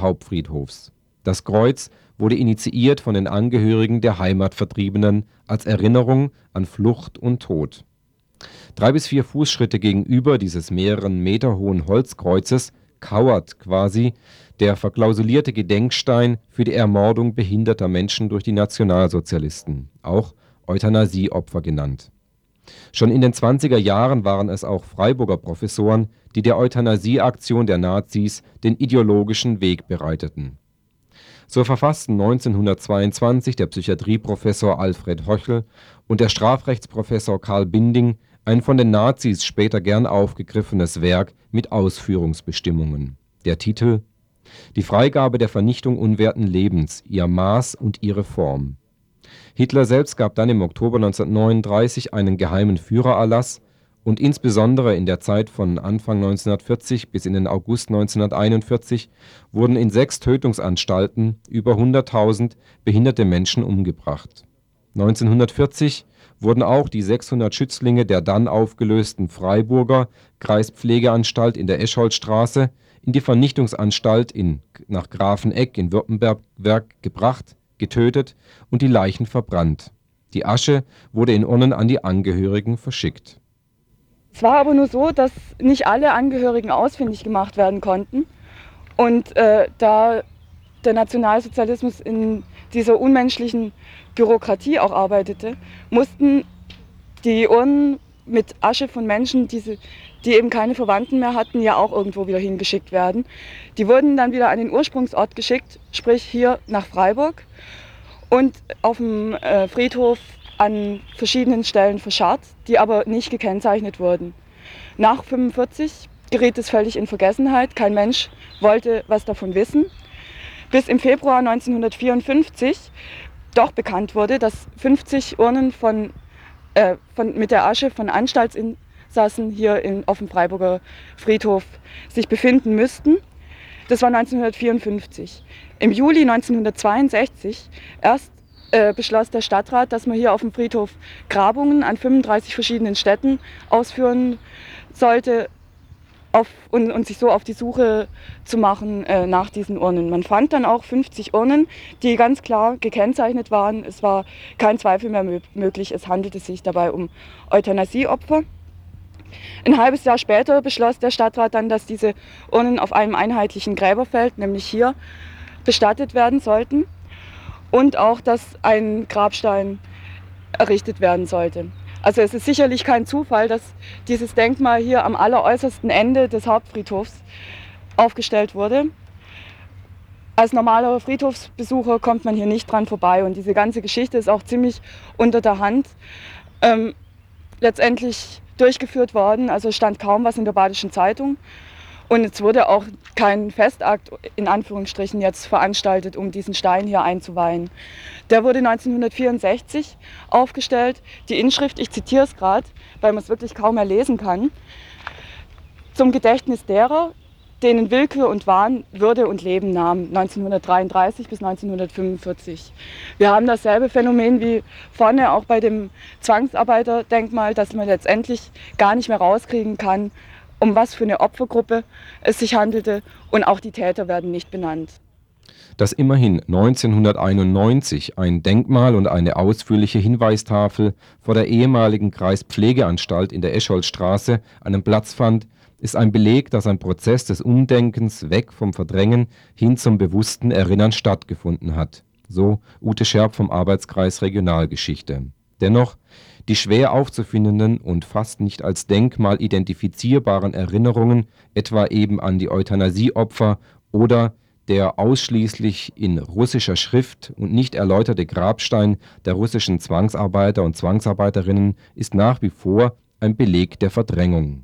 Hauptfriedhofs. Das Kreuz wurde initiiert von den Angehörigen der Heimatvertriebenen als Erinnerung an Flucht und Tod. Drei bis vier Fußschritte gegenüber dieses mehreren Meter hohen Holzkreuzes kauert quasi der verklausulierte Gedenkstein für die Ermordung behinderter Menschen durch die Nationalsozialisten, auch Euthanasieopfer genannt. Schon in den 20er Jahren waren es auch Freiburger Professoren, die der Euthanasie-Aktion der Nazis den ideologischen Weg bereiteten. So verfassten 1922 der Psychiatrieprofessor Alfred Hochel und der Strafrechtsprofessor Karl Binding ein von den Nazis später gern aufgegriffenes Werk mit Ausführungsbestimmungen. Der Titel Die Freigabe der Vernichtung unwerten Lebens, ihr Maß und ihre Form. Hitler selbst gab dann im Oktober 1939 einen geheimen Führererlass und insbesondere in der Zeit von Anfang 1940 bis in den August 1941 wurden in sechs Tötungsanstalten über 100.000 behinderte Menschen umgebracht. 1940 wurden auch die 600 Schützlinge der dann aufgelösten Freiburger Kreispflegeanstalt in der Escholzstraße in die Vernichtungsanstalt nach Grafeneck in Württemberg gebracht, getötet und die Leichen verbrannt. Die Asche wurde in Urnen an die Angehörigen verschickt. Es war aber nur so, dass nicht alle Angehörigen ausfindig gemacht werden konnten. Und äh, da der Nationalsozialismus in dieser unmenschlichen Bürokratie auch arbeitete, mussten die Urnen mit Asche von Menschen, die, die eben keine Verwandten mehr hatten, ja auch irgendwo wieder hingeschickt werden. Die wurden dann wieder an den Ursprungsort geschickt, sprich hier nach Freiburg und auf dem äh, Friedhof an verschiedenen Stellen verscharrt, die aber nicht gekennzeichnet wurden. Nach 1945 geriet es völlig in Vergessenheit. Kein Mensch wollte was davon wissen. Bis im Februar 1954 doch bekannt wurde, dass 50 Urnen von, äh, von, mit der Asche von Anstaltsinsassen hier in, auf dem Freiburger Friedhof sich befinden müssten. Das war 1954. Im Juli 1962 erst äh, beschloss der Stadtrat, dass man hier auf dem Friedhof Grabungen an 35 verschiedenen Städten ausführen sollte, auf, und, und, sich so auf die Suche zu machen äh, nach diesen Urnen. Man fand dann auch 50 Urnen, die ganz klar gekennzeichnet waren. Es war kein Zweifel mehr möglich, es handelte sich dabei um Euthanasieopfer. Ein halbes Jahr später beschloss der Stadtrat dann, dass diese Urnen auf einem einheitlichen Gräberfeld, nämlich hier, bestattet werden sollten und auch, dass ein Grabstein errichtet werden sollte. Also es ist sicherlich kein Zufall, dass dieses Denkmal hier am alleräußersten Ende des Hauptfriedhofs aufgestellt wurde. Als normaler Friedhofsbesucher kommt man hier nicht dran vorbei und diese ganze Geschichte ist auch ziemlich unter der Hand ähm, letztendlich durchgeführt worden. Also stand kaum was in der Badischen Zeitung. Und es wurde auch kein Festakt in Anführungsstrichen jetzt veranstaltet, um diesen Stein hier einzuweihen. Der wurde 1964 aufgestellt. Die Inschrift, ich zitiere es gerade, weil man es wirklich kaum mehr lesen kann, zum Gedächtnis derer, denen Willkür und Wahn Würde und Leben nahmen, 1933 bis 1945. Wir haben dasselbe Phänomen wie vorne auch bei dem Zwangsarbeiterdenkmal, dass man letztendlich gar nicht mehr rauskriegen kann, um was für eine Opfergruppe es sich handelte und auch die Täter werden nicht benannt. Dass immerhin 1991 ein Denkmal und eine ausführliche Hinweistafel vor der ehemaligen Kreispflegeanstalt in der Escholzstraße einen Platz fand, ist ein Beleg, dass ein Prozess des Umdenkens weg vom Verdrängen hin zum bewussten Erinnern stattgefunden hat. So Ute Scherb vom Arbeitskreis Regionalgeschichte. Dennoch die schwer aufzufindenden und fast nicht als Denkmal identifizierbaren Erinnerungen etwa eben an die Euthanasieopfer oder der ausschließlich in russischer Schrift und nicht erläuterte Grabstein der russischen Zwangsarbeiter und Zwangsarbeiterinnen ist nach wie vor ein Beleg der Verdrängung